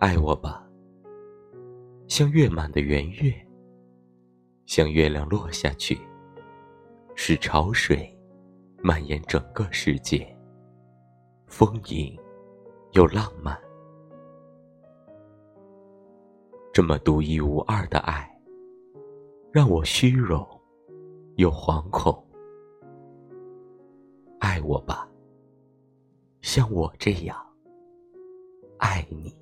爱我吧，像月满的圆月，像月亮落下去，使潮水蔓延整个世界，丰盈又浪漫。这么独一无二的爱，让我虚荣又惶恐。爱我吧，像我这样爱你。